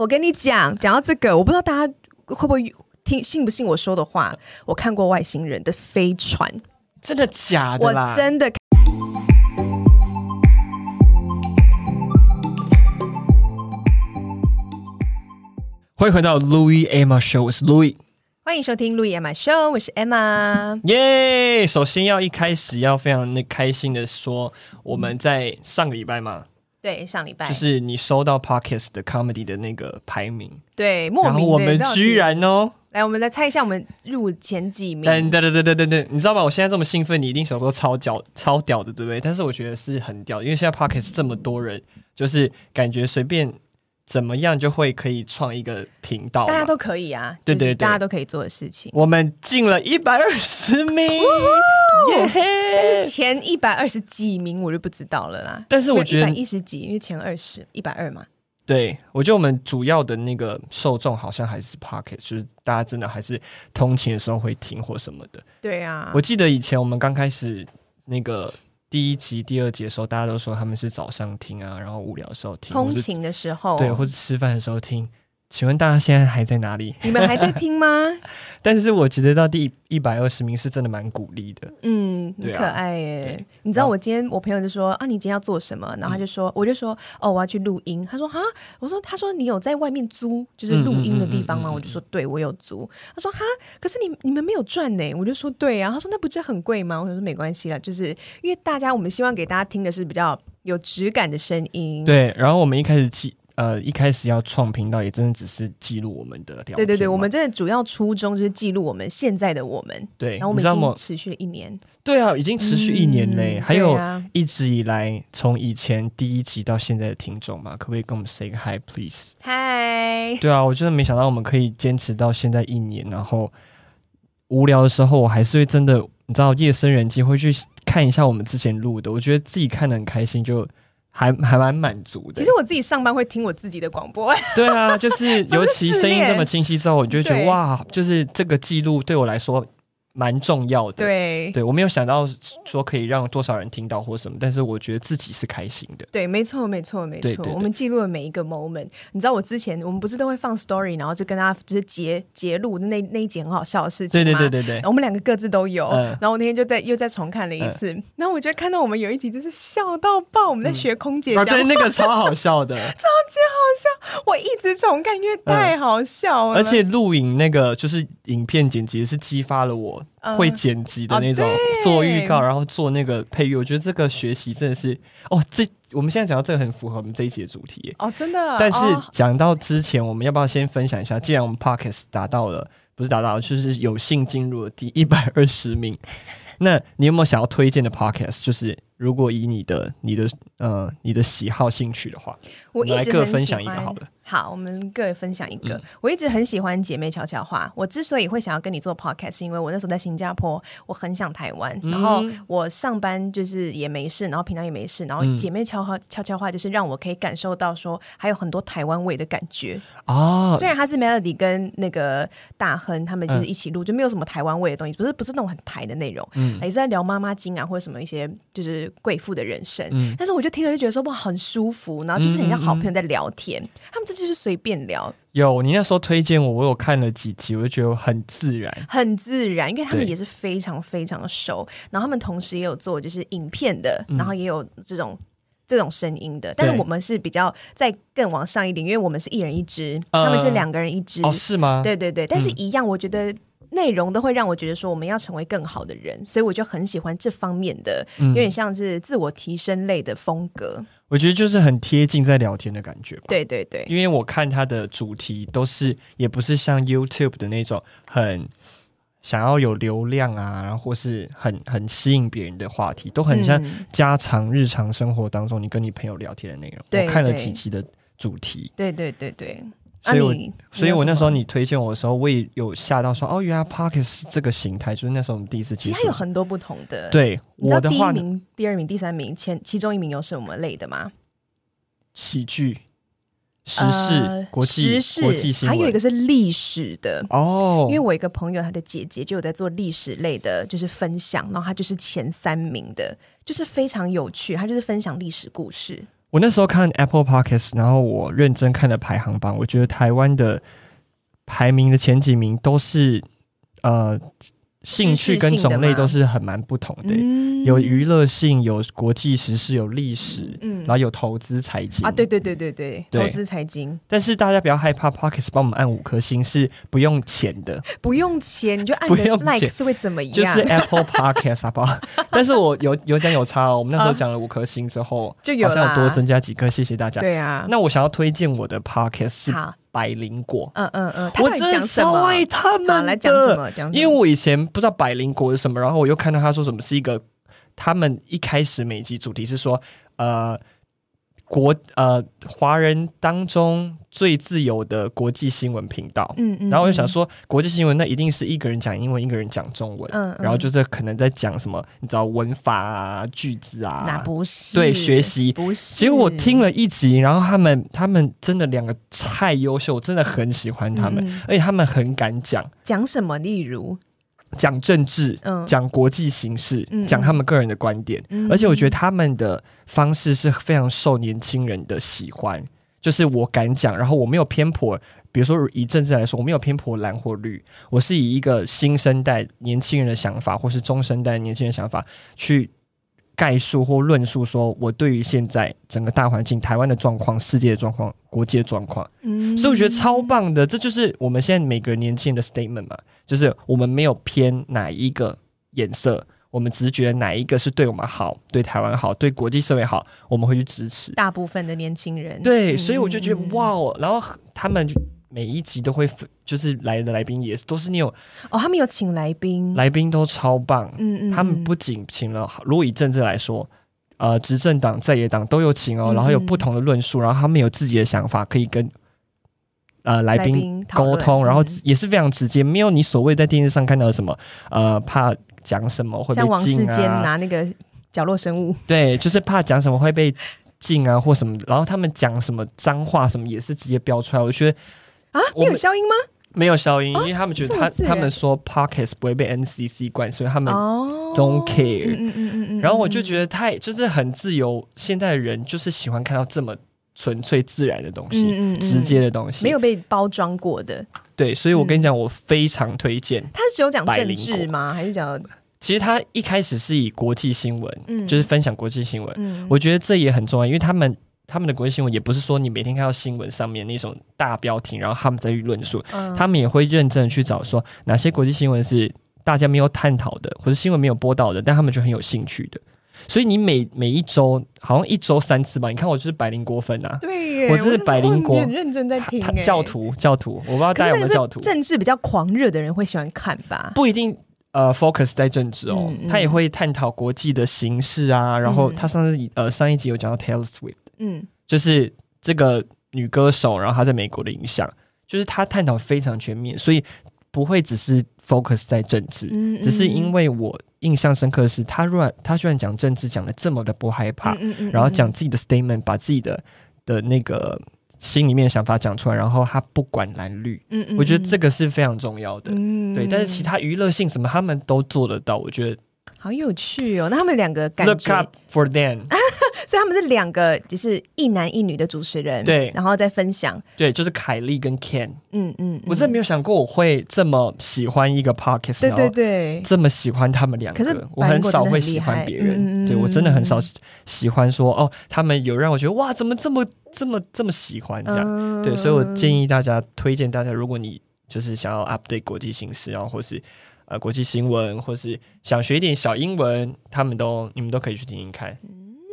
我跟你讲，讲到这个，我不知道大家会不会听信不信我说的话。我看过外星人的飞船，真的假的啦？我真的。欢迎回到 Louis Emma Show，我是 Louis。欢迎收听 Louis Emma Show，我是 Emma。耶！首先要一开始要非常的开心的说，我们在上个礼拜嘛。对，上礼拜就是你收到 Pocket 的 Comedy 的那个排名，对，莫名的，然后我们居然哦，来，我们来猜一下，我们入前几名。等等等等等等，你知道吗？我现在这么兴奋，你一定想说超屌、超屌的，对不对？但是我觉得是很屌，因为现在 Podcast 这么多人，就是感觉随便。怎么样就会可以创一个频道？大家都可以啊，对对对，大家都可以做的事情。我们进了一百二十名，耶！但是前一百二十几名我就不知道了啦。但是我觉得一百一十几，因为前二十一百二嘛。对，我觉得我们主要的那个受众好像还是 Pocket，就是大家真的还是通勤的时候会听或什么的。对啊，我记得以前我们刚开始那个。第一集、第二集的时候，大家都说他们是早上听啊，然后无聊的时候听，通勤的时候，对，或者吃饭的时候听。请问大家现在还在哪里？你们还在听吗？但是我觉得到第一百二十名是真的蛮鼓励的。嗯，很可爱耶。你知道我今天我朋友就说啊，你今天要做什么？然后他就说，我就说哦，我要去录音。他说哈，我说他说你有在外面租就是录音的地方吗？我就说对，我有租。他说哈，可是你你们没有赚呢。我就说对啊。他说那不是很贵吗？我就说没关系啦，就是因为大家我们希望给大家听的是比较有质感的声音。对，然后我们一开始记。呃，一开始要创频道，也真的只是记录我们的聊天。对对对，我们真的主要初衷就是记录我们现在的我们。对，然后我们已经持续了一年。对啊，已经持续一年嘞，嗯、还有一直以来从以前第一集到现在的听众嘛，可不可以跟我们 say 个 hi please？嗨。对啊，我真的没想到我们可以坚持到现在一年，然后无聊的时候，我还是会真的，你知道，夜深人静会去看一下我们之前录的，我觉得自己看的很开心，就。还还蛮满足的。其实我自己上班会听我自己的广播。对啊，就是尤其声音这么清晰之后，我就会觉得哇，就是这个记录对我来说。蛮重要的，对对，我没有想到说可以让多少人听到或什么，但是我觉得自己是开心的。对，没错，没错，没错。对对对，我们记录了每一个 moment。你知道我之前我们不是都会放 story，然后就跟大家就是截截录那那一集很好笑的事情吗？对对对对对。我们两个各自都有，嗯、然后我那天就在又再重看了一次，嗯、然后我觉得看到我们有一集真是笑到爆，我们在学空姐讲、嗯啊，对，那个超好笑的，超级好笑，我一直重看，因为太好笑了。嗯、而且录影那个就是影片剪辑是激发了我。会剪辑的那种，做预告，然后做那个配乐，我觉得这个学习真的是哦，这我们现在讲到这个很符合我们这一集的主题哦，真的。但是讲到之前，我们要不要先分享一下？既然我们 Podcast 达到了，不是达到了，就是有幸进入了第一百二十名，那你有没有想要推荐的 Podcast？就是如果以你的、你的呃、你的喜好、兴趣的话，我一直来各分享一个好了。好，我们各位分享一个。嗯、我一直很喜欢姐妹悄悄话。我之所以会想要跟你做 podcast，是因为我那时候在新加坡，我很想台湾。嗯、然后我上班就是也没事，然后平常也没事。然后姐妹悄悄悄悄话，就是让我可以感受到说还有很多台湾味的感觉哦。虽然它是 Melody 跟那个大亨他们就是一起录，嗯、就没有什么台湾味的东西，不是不是那种很台的内容。嗯，也是在聊妈妈经啊，或者什么一些就是贵妇的人生。嗯，但是我就听了就觉得说哇，很舒服，然后就是很像好朋友在聊天。他们这就是随便聊。有你那时候推荐我，我有看了几集，我就觉得很自然，很自然，因为他们也是非常非常熟，然后他们同时也有做就是影片的，嗯、然后也有这种这种声音的，但是我们是比较再更往上一点，因为我们是一人一支，呃、他们是两个人一支，哦，是吗？对对对，但是一样，我觉得内容都会让我觉得说我们要成为更好的人，所以我就很喜欢这方面的，有点像是自我提升类的风格。我觉得就是很贴近在聊天的感觉吧。对对对，因为我看他的主题都是，也不是像 YouTube 的那种很想要有流量啊，然后或是很很吸引别人的话题，都很像家常日常生活当中你跟你朋友聊天的内容。对，我看了几期的主题。对对对对。所以我，啊、所以我那时候你推荐我的时候，我也有吓到说，哦，原来是这个形态，就是那时候我们第一次。其实它有很多不同的。对，你知道第一名、第二名、第三名前其中一名有什么类的吗？喜剧、时事、呃、国际、时事国际新闻，还有一个是历史的哦。因为我一个朋友，他的姐姐就有在做历史类的，就是分享，然后他就是前三名的，就是非常有趣，他就是分享历史故事。我那时候看 Apple Podcast，然后我认真看了排行榜，我觉得台湾的排名的前几名都是呃。兴趣跟种类都是很蛮不同的，嗯、有娱乐性，有国际时事，有历史，嗯，然后有投资财经啊，对对对对对，对投资财经。但是大家不要害怕，Podcast 帮我们按五颗星是不用钱的，不用钱你就按个 like 是会怎么样？就是 Apple Podcast 好不好？但是我有有讲有差哦，我们那时候讲了五颗星之后，啊、就有好像有多增加几颗，谢谢大家。对啊，那我想要推荐我的 Podcast 是。百灵果，嗯嗯嗯，我真的超爱他们的，来讲什么？讲，因为我以前不知道百灵果是什么，然后我又看到他说什么是一个，他们一开始每集主题是说，呃。国呃，华人当中最自由的国际新闻频道，嗯嗯，然后我就想说，国际新闻那一定是一个人讲英文，一个人讲中文，嗯，然后就是可能在讲什么，你知道文法啊、句子啊，那不是。对学习，不是。结果我听了一集，然后他们他们真的两个太优秀，我真的很喜欢他们，嗯、而且他们很敢讲，讲什么？例如。讲政治，嗯，讲国际形势，嗯，讲他们个人的观点，嗯，而且我觉得他们的方式是非常受年轻人的喜欢。就是我敢讲，然后我没有偏颇，比如说以政治来说，我没有偏颇蓝或绿，我是以一个新生代年轻人的想法，或是中生代年轻人的想法去概述或论述，说我对于现在整个大环境、台湾的状况、世界的状况、国际的状况，嗯，所以我觉得超棒的，这就是我们现在每个年轻人的 statement 嘛。就是我们没有偏哪一个颜色，我们只是觉得哪一个是对我们好，对台湾好，对国际社会好，我们会去支持。大部分的年轻人。对，所以我就觉得、嗯、哇哦，然后他们每一集都会就是来的来宾也是都是你有哦，他们有请来宾，来宾都超棒，嗯嗯，他们不仅请了，如果以政治来说，呃，执政党在野党都有请哦，然后有不同的论述，然后他们有自己的想法可以跟。呃，来宾沟通，然后也是非常直接，没有你所谓在电视上看到的什么，呃，怕讲什么会被禁啊，像王世坚拿那个角落生物，对，就是怕讲什么会被禁啊或什么，然后他们讲什么脏话什么也是直接标出来，我觉得啊，没有消音吗？没有消音，因为他们觉得他他们说 Podcast 不会被 NCC 管，所以他们 don't care，嗯嗯嗯嗯，然后我就觉得太就是很自由，现在的人就是喜欢看到这么。纯粹自然的东西，嗯嗯、直接的东西，没有被包装过的。对，所以我跟你讲，我非常推荐。他是只有讲政治吗？还是讲？其实他一开始是以国际新闻，嗯、就是分享国际新闻。嗯、我觉得这也很重要，因为他们他们的国际新闻也不是说你每天看到新闻上面那种大标题，然后他们在去论述，嗯、他们也会认真的去找说哪些国际新闻是大家没有探讨的，或者新闻没有播到的，但他们就很有兴趣的。所以你每每一周好像一周三次吧？你看我就是百灵果粉啊，对，我就是百灵果，很认真在听。教徒教徒，我不知道大家有没有教徒。政治比较狂热的人会喜欢看吧？不一定，呃，focus 在政治哦，他也会探讨国际的形势啊。然后他上次呃上一集有讲到 Taylor Swift，嗯，就是这个女歌手，然后她在美国的影响，就是他探讨非常全面，所以不会只是 focus 在政治，只是因为我。印象深刻的是，他居然他居然讲政治讲的这么的不害怕，然后讲自己的 statement，把自己的的那个心里面的想法讲出来，然后他不管蓝绿，嗯嗯、我觉得这个是非常重要的，嗯、对。但是其他娱乐性什么，他们都做得到，我觉得。好有趣哦！那他们两个感觉，Look up for them，所以他们是两个，就是一男一女的主持人，对，然后再分享，对，就是凯莉跟 Ken，嗯嗯，嗯。我真的没有想过我会这么喜欢一个 Podcast，对对对，这么喜欢他们两个，可是我很少会喜欢别人，嗯、对我真的很少喜欢说哦，他们有让我觉得哇，怎么这么这么这么喜欢这样，嗯、对，所以我建议大家，推荐大家，如果你就是想要 update 国际形势，然后或是。呃，国际新闻，或是想学一点小英文，他们都你们都可以去听听看。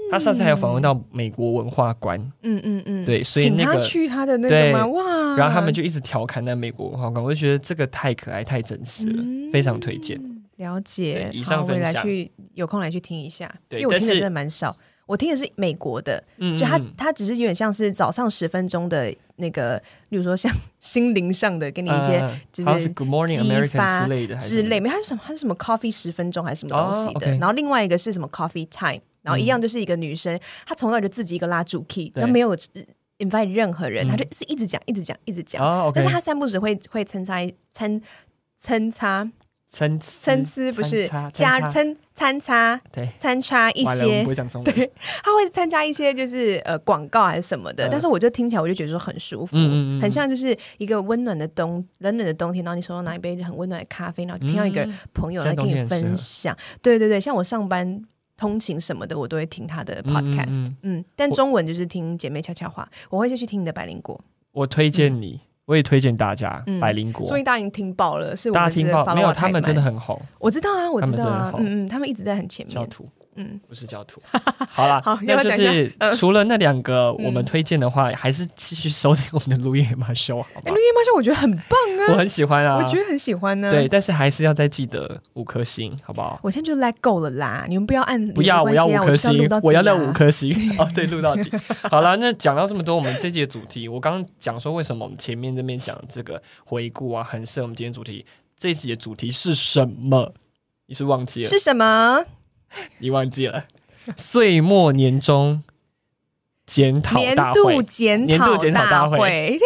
嗯、他上次还有访问到美国文化馆，嗯嗯嗯，对，所以那个他去他的那个吗？哇！然后他们就一直调侃那美国文化馆，我就觉得这个太可爱、太真实了，嗯、非常推荐。了解，以上分享，来去有空来去听一下，对因为我听的真的蛮少。我听的是美国的，就他他只是有点像是早上十分钟的那个，比如说像 心灵上的，给你一些就是 Good Morning America 之类的之类，没，他是什么？他是什么 Coffee 十分钟还是什么东西的？然后另外一个是什么 Coffee Time，然后一样就是一个女生，她从那就自己一个拉主 key，她没有 invite 任何人，她就是一直讲，一直讲，一直讲。但是她三不时会会参差参参差参参差不是加参参差，对，参差一些。对，他会参加一些就是呃广告还是什么的，但是我就听起来我就觉得说很舒服，很像就是一个温暖的冬冷冷的冬天，然后你手上拿一杯很温暖的咖啡，然后听到一个朋友来跟你分享，对对对，像我上班通勤什么的，我都会听他的 podcast，嗯，但中文就是听姐妹悄悄话，我会再去听你的百灵果，我推荐你。我也推荐大家百灵果，所以大家已经听爆了，是大家听爆没有？他们真的很红，我知道啊，我知道啊，嗯嗯，他们一直在很前面。嗯，不是教徒。好了，那就是除了那两个我们推荐的话，还是继续收听我们的路易马修，好吗？路易马修我觉得很棒啊，我很喜欢啊，我觉得很喜欢呢。对，但是还是要再记得五颗星，好不好？我现在就 let go 了啦，你们不要按，不要，我要五颗星，我要那五颗星。哦，对，录到底。好了，那讲到这么多，我们这集的主题，我刚刚讲说为什么我们前面这边讲这个回顾啊，很适合我们今天主题。这一集的主题是什么？你是忘记了？是什么？你忘记了？岁末年终检讨大会，年度检讨大会，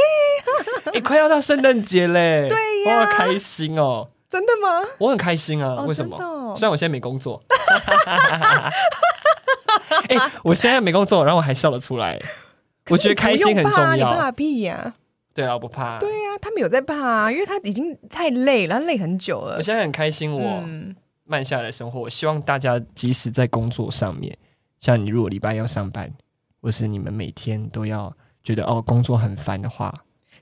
你、欸、快要到圣诞节嘞！对呀，我好开心哦！真的吗？我很开心啊！为什么？哦、虽然我现在没工作，哎、欸，我现在没工作，然后我还笑得出来，我觉得开心很重要。你怕屁呀、啊？对啊，我不怕。对呀、啊，他没有在怕啊，因为他已经太累了，他累很久了。我现在很开心，我。嗯慢下来的生活，我希望大家即使在工作上面，像你如果礼拜要上班，或是你们每天都要觉得哦工作很烦的话，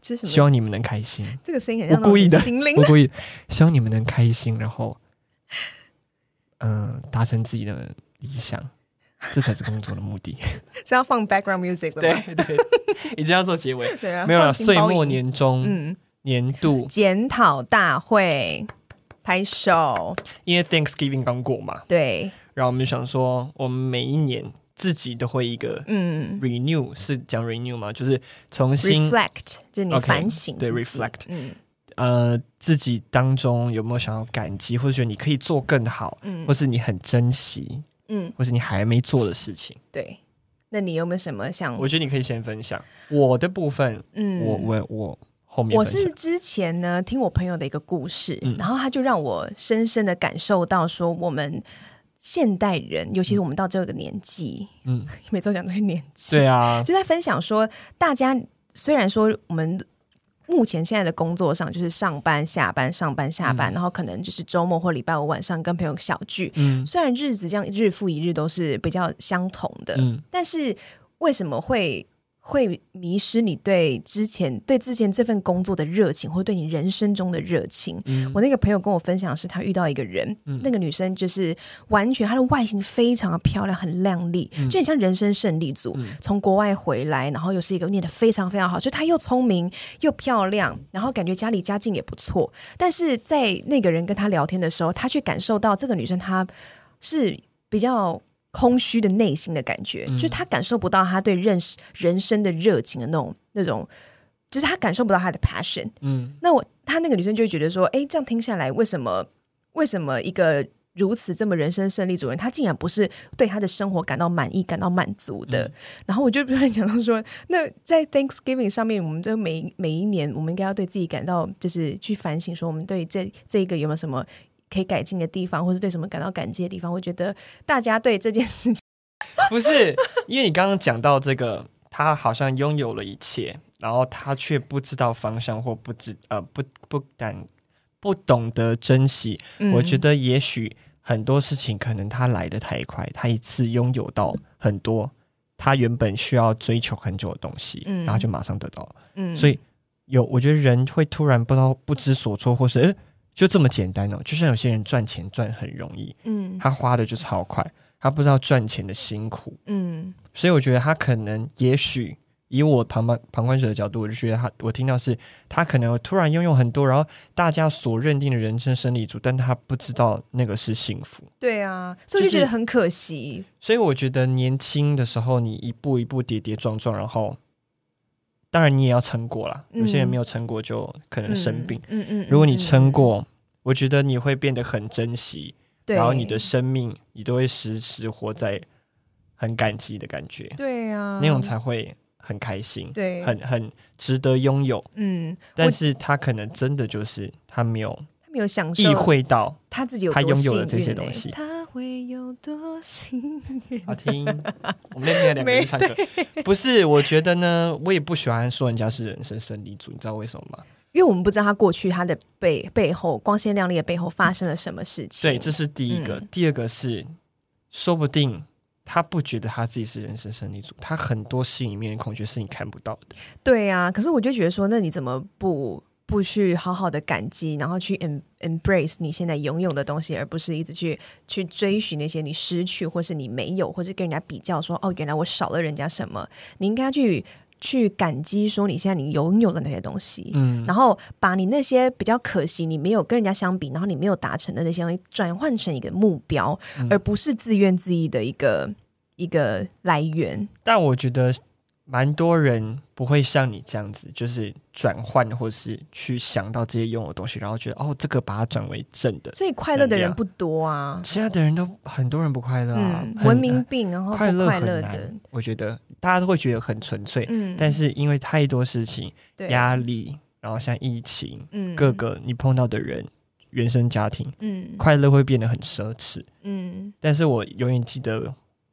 希望你们能开心。这个声音很像我故意的，我故意，希望你们能开心，然后嗯、呃、达成自己的理想，这才是工作的目的。是要放 background music 的吗？对对，已经要做结尾，对啊，没有了。岁末年终，嗯，年度检讨大会。拍手，因为 Thanksgiving 刚过嘛，对，然后我们就想说，我们每一年自己都会一个嗯。renew，是讲 renew 吗？就是重新 reflect，就是你反省，对 reflect，嗯，呃，自己当中有没有想要感激，或者觉得你可以做更好，嗯，或是你很珍惜，嗯，或是你还没做的事情，对，那你有没有什么想？我觉得你可以先分享。我的部分，嗯，我我我。我是之前呢听我朋友的一个故事，嗯、然后他就让我深深的感受到说，我们现代人，尤其是我们到这个年纪，嗯，每周讲这个年纪，对啊，就在分享说，大家虽然说我们目前现在的工作上就是上班下班上班下班，嗯、然后可能就是周末或礼拜五晚上跟朋友小聚，嗯，虽然日子这样日复一日都是比较相同的，嗯，但是为什么会？会迷失你对之前对之前这份工作的热情，或对你人生中的热情。嗯、我那个朋友跟我分享的是，他遇到一个人，嗯、那个女生就是完全她的外形非常的漂亮，很靓丽，嗯、就很像人生胜利组。嗯、从国外回来，然后又是一个念得非常非常好，就她又聪明又漂亮，然后感觉家里家境也不错。但是在那个人跟她聊天的时候，他却感受到这个女生她是比较。空虚的内心的感觉，嗯、就是他感受不到他对认识人生的热情的那种那种，就是他感受不到他的 passion。嗯，那我他那个女生就会觉得说，哎，这样听下来，为什么为什么一个如此这么人生胜利主人，他竟然不是对他的生活感到满意、感到满足的？嗯、然后我就突然想到说，那在 Thanksgiving 上面，我们这每每一年，我们应该要对自己感到，就是去反省，说我们对这这一个有没有什么。可以改进的地方，或是对什么感到感激的地方，我觉得大家对这件事情不是因为你刚刚讲到这个，他好像拥有了一切，然后他却不知道方向，或不知呃不不敢不懂得珍惜。嗯、我觉得也许很多事情可能他来的太快，他一次拥有到很多他原本需要追求很久的东西，嗯、然后就马上得到了。嗯，所以有我觉得人会突然不知道不知所措，或是诶。就这么简单哦，就像有些人赚钱赚很容易，嗯，他花的就超快，他不知道赚钱的辛苦，嗯，所以我觉得他可能，也许以我旁观旁观者的角度，我就觉得他，我听到是他可能突然拥有很多，然后大家所认定的人生胜利组，但他不知道那个是幸福，对啊，所以就觉得很可惜。就是，所以我觉得年轻的时候，你一步一步跌跌撞撞，然后。当然，你也要撑过啦。有些人没有撑过，就可能生病。嗯嗯。如果你撑过，我觉得你会变得很珍惜。然后你的生命，你都会时时活在很感激的感觉。对呀。那种才会很开心。对。很很值得拥有。嗯。但是他可能真的就是他没有，他没有享受意会到他自己有他拥有的这些东西。他会有多幸运？好听，我们那天两个人唱歌，不是？我觉得呢，我也不喜欢说人家是人生胜利组，你知道为什么吗？因为我们不知道他过去他的背背后光鲜亮丽的背后发生了什么事情。对，这是第一个。嗯、第二个是，说不定他不觉得他自己是人生胜利组，他很多心里面的恐惧是你看不到的。对呀、啊，可是我就觉得说，那你怎么不不去好好的感激，然后去 embrace 你现在拥有的东西，而不是一直去去追寻那些你失去或是你没有，或是跟人家比较说，哦，原来我少了人家什么？你应该去。去感激说你现在你拥有的那些东西，嗯，然后把你那些比较可惜你没有跟人家相比，然后你没有达成的那些东西转换成一个目标，嗯，而不是自怨自艾的一个一个来源。但我觉得。蛮多人不会像你这样子，就是转换或是去想到这些用的东西，然后觉得哦，这个把它转为正的。所以快乐的人不多啊，其他的人都很多人不快乐啊，嗯、文明病，然后不快乐的。我觉得大家都会觉得很纯粹，嗯，但是因为太多事情、压力，然后像疫情，嗯，各个你碰到的人、原生家庭，嗯，快乐会变得很奢侈，嗯。但是我永远记得。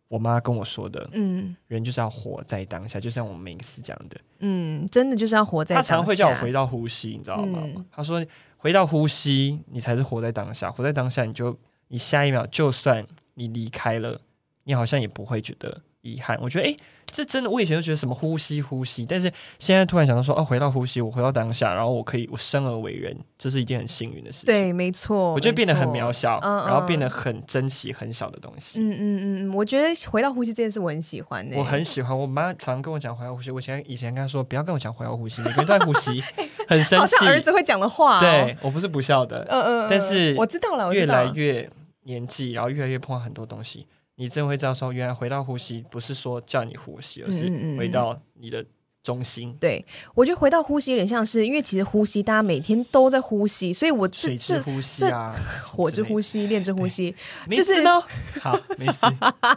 我妈跟我说的，嗯，人就是要活在当下，就像我们每一次讲的，嗯，真的就是要活在当下。她常会叫我回到呼吸，你知道吗？嗯，她说回到呼吸，你才是活在当下。活在当下，你就你下一秒，就算你离开了，你好像也不会觉得遗憾。我觉得，哎。这真的，我以前就觉得什么呼吸呼吸，但是现在突然想到说，哦，回到呼吸，我回到当下，然后我可以，我生而为人，这是一件很幸运的事情。对，没错，我觉得变得很渺小，然后变得很珍惜很小的东西。嗯嗯嗯，我觉得回到呼吸这件事我很喜欢、欸，我很喜欢。我妈常常跟我讲回到呼吸，我以前以前跟她说，不要跟我讲回到呼吸，每个人都在呼吸，很生气。好像儿子会讲的话、哦。对，我不是不孝的，嗯嗯，但是我知道了，越来越年纪，然后越来越碰到很多东西。你真会知道说，原来回到呼吸不是说叫你呼吸，而是回到你的中心。嗯嗯、对，我觉得回到呼吸有点像是，因为其实呼吸大家每天都在呼吸，所以我这水之呼吸啊，火之呼吸，炼之呼吸，就是呢。好，没事。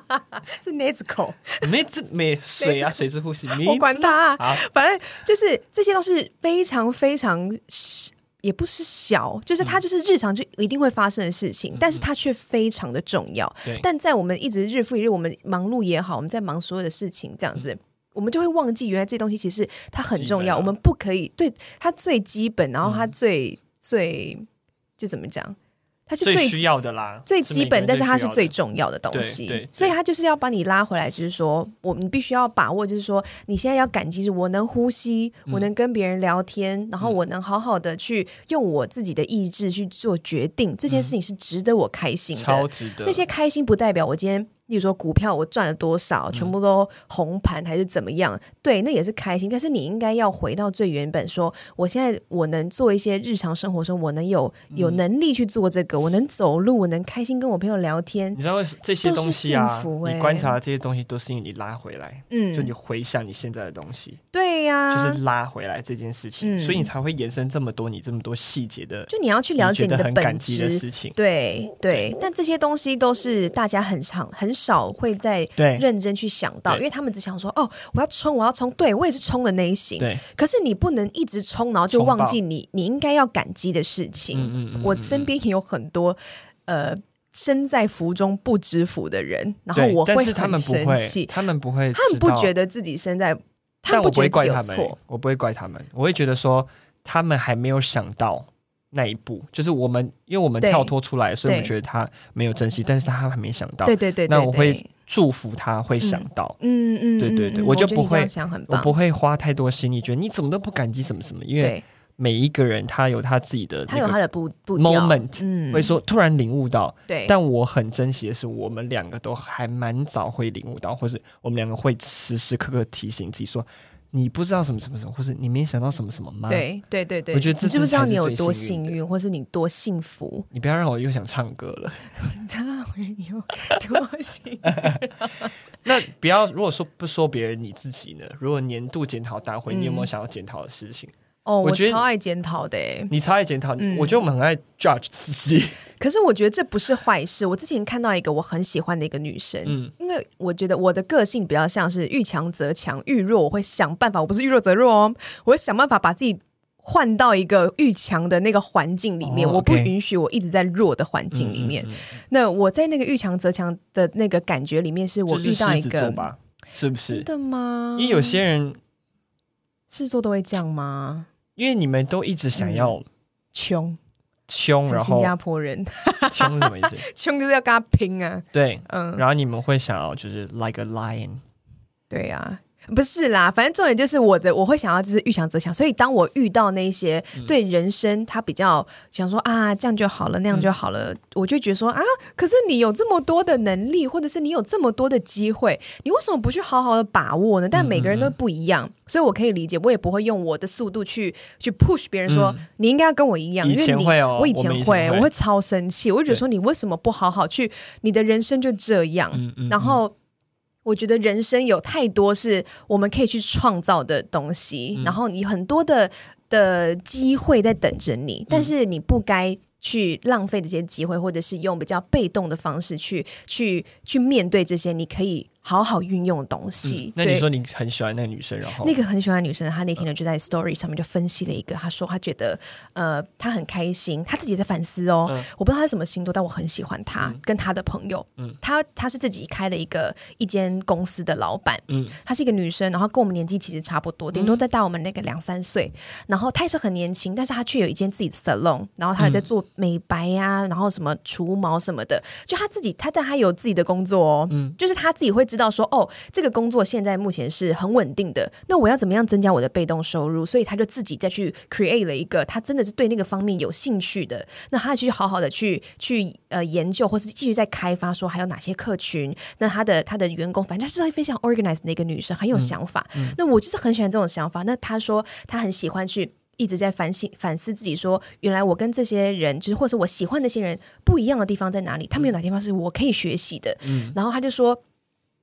是 Nezuko，没没水啊，水之呼吸，我管他。反正就是这些都是非常非常。也不是小，就是它就是日常就一定会发生的事情，嗯、但是它却非常的重要。但在我们一直日复一日，我们忙碌也好，我们在忙所有的事情，这样子，嗯、我们就会忘记原来这东西其实它很重要。我们不可以对它最基本，然后它最、嗯、最就怎么讲？它是最，最需要的啦，最基本，但是它是最重要的东西，所以它就是要把你拉回来，就是说，我你必须要把握，就是说，你现在要感激，是我能呼吸，嗯、我能跟别人聊天，然后我能好好的去用我自己的意志去做决定，嗯、这件事情是值得我开心的，超值得。那些开心不代表我今天。例如说股票我赚了多少，全部都红盘还是怎么样？嗯、对，那也是开心。但是你应该要回到最原本，说我现在我能做一些日常生活中，我能有有能力去做这个，我能走路，我能开心跟我朋友聊天。你知道这些东西啊？欸、你观察这些东西都是因为你拉回来，嗯，就你回想你现在的东西，对呀、啊，就是拉回来这件事情，嗯、所以你才会延伸这么多你这么多细节的，就你要去了解你的本质的事情。对对，对但这些东西都是大家很常很少会在。对，认真去想到，因为他们只想说：“哦，我要冲，我要冲。”对，我也是冲的那一型。对，可是你不能一直冲，然后就忘记你你应该要感激的事情。嗯嗯嗯。我身边也有很多呃身在福中不知福的人，然后我会很生气。他们不会，他们不觉得自己身在，他们不觉得自己有错。我不会怪他们，我会觉得说他们还没有想到那一步，就是我们，因为我们跳脱出来，所以我们觉得他没有珍惜，但是他还没想到。对对对，那我会。祝福他会想到，嗯嗯，嗯对对对，嗯、我就不会，我，我不会花太多心力，觉得你怎么都不感激什么什么，因为每一个人他有他自己的，他有他的不不 moment，嗯，会说突然领悟到，对，但我很珍惜的是，我们两个都还蛮早会领悟到，或是我们两个会时时刻刻提醒自己说。你不知道什么什么什么，或是你没想到什么什么吗？对对对对，我觉得这你知不知道你有多幸运，或是你多幸福？你不要让我又想唱歌了。他会有多幸运？那不要，如果说不说别人，你自己呢？如果年度检讨大会，你有没有想要检讨的事情？嗯哦，我超爱检讨的，你超爱检讨，嗯、我觉得我们很爱 judge 自己。可是我觉得这不是坏事。我之前看到一个我很喜欢的一个女生，嗯，因为我觉得我的个性比较像是遇强则强，遇弱我会想办法。我不是遇弱则弱哦，我会想办法把自己换到一个遇强的那个环境里面，我不允许我一直在弱的环境里面。嗯嗯嗯、那我在那个遇强则强的那个感觉里面，是我遇到一个，是，是不是？真的吗？因为有些人狮子座都会这样吗？因为你们都一直想要穷穷，然后新加坡人 穷什么意思？穷就是要跟他拼啊！对，嗯，然后你们会想要就是 like a lion，对呀、啊。不是啦，反正重点就是我的，我会想要就是遇强则强，所以当我遇到那些对人生他比较想说啊这样就好了，那样就好了，嗯、我就觉得说啊，可是你有这么多的能力，或者是你有这么多的机会，你为什么不去好好的把握呢？但每个人都不一样，所以我可以理解，我也不会用我的速度去去 push 别人说、嗯、你应该要跟我一样，因为你会、哦、我以前会，我，前会超生气，我会觉得说你为什么不好好去，你的人生就这样，然后。我觉得人生有太多是我们可以去创造的东西，嗯、然后你很多的的机会在等着你，但是你不该去浪费这些机会，或者是用比较被动的方式去去去面对这些，你可以。好好运用的东西。嗯、那你说你很喜欢那个女生，然后？那个很喜欢的女生，她那天呢就在 Story 上面就分析了一个，她说她觉得呃她很开心，她自己在反思哦，嗯、我不知道她是什么星座，但我很喜欢她、嗯、跟她的朋友，嗯，她她是自己开了一个一间公司的老板，嗯，她是一个女生，然后跟我们年纪其实差不多，顶多再大我们那个两三岁，然后她也是很年轻，但是她却有一间自己的 salon，然后她也在做美白呀、啊，然后什么除毛什么的，就她自己，她在她有自己的工作哦，嗯，就是她自己会知道说哦。这个工作现在目前是很稳定的，那我要怎么样增加我的被动收入？所以他就自己再去 create 了一个他真的是对那个方面有兴趣的，那他去好好的去去呃研究，或是继续在开发，说还有哪些客群？那他的他的员工，反正是非常 organized 的一个女生，很有想法。嗯嗯、那我就是很喜欢这种想法。那他说他很喜欢去一直在反省反思自己说，说原来我跟这些人，就是或是我喜欢那些人不一样的地方在哪里？他们有哪地方是我可以学习的？嗯，然后他就说。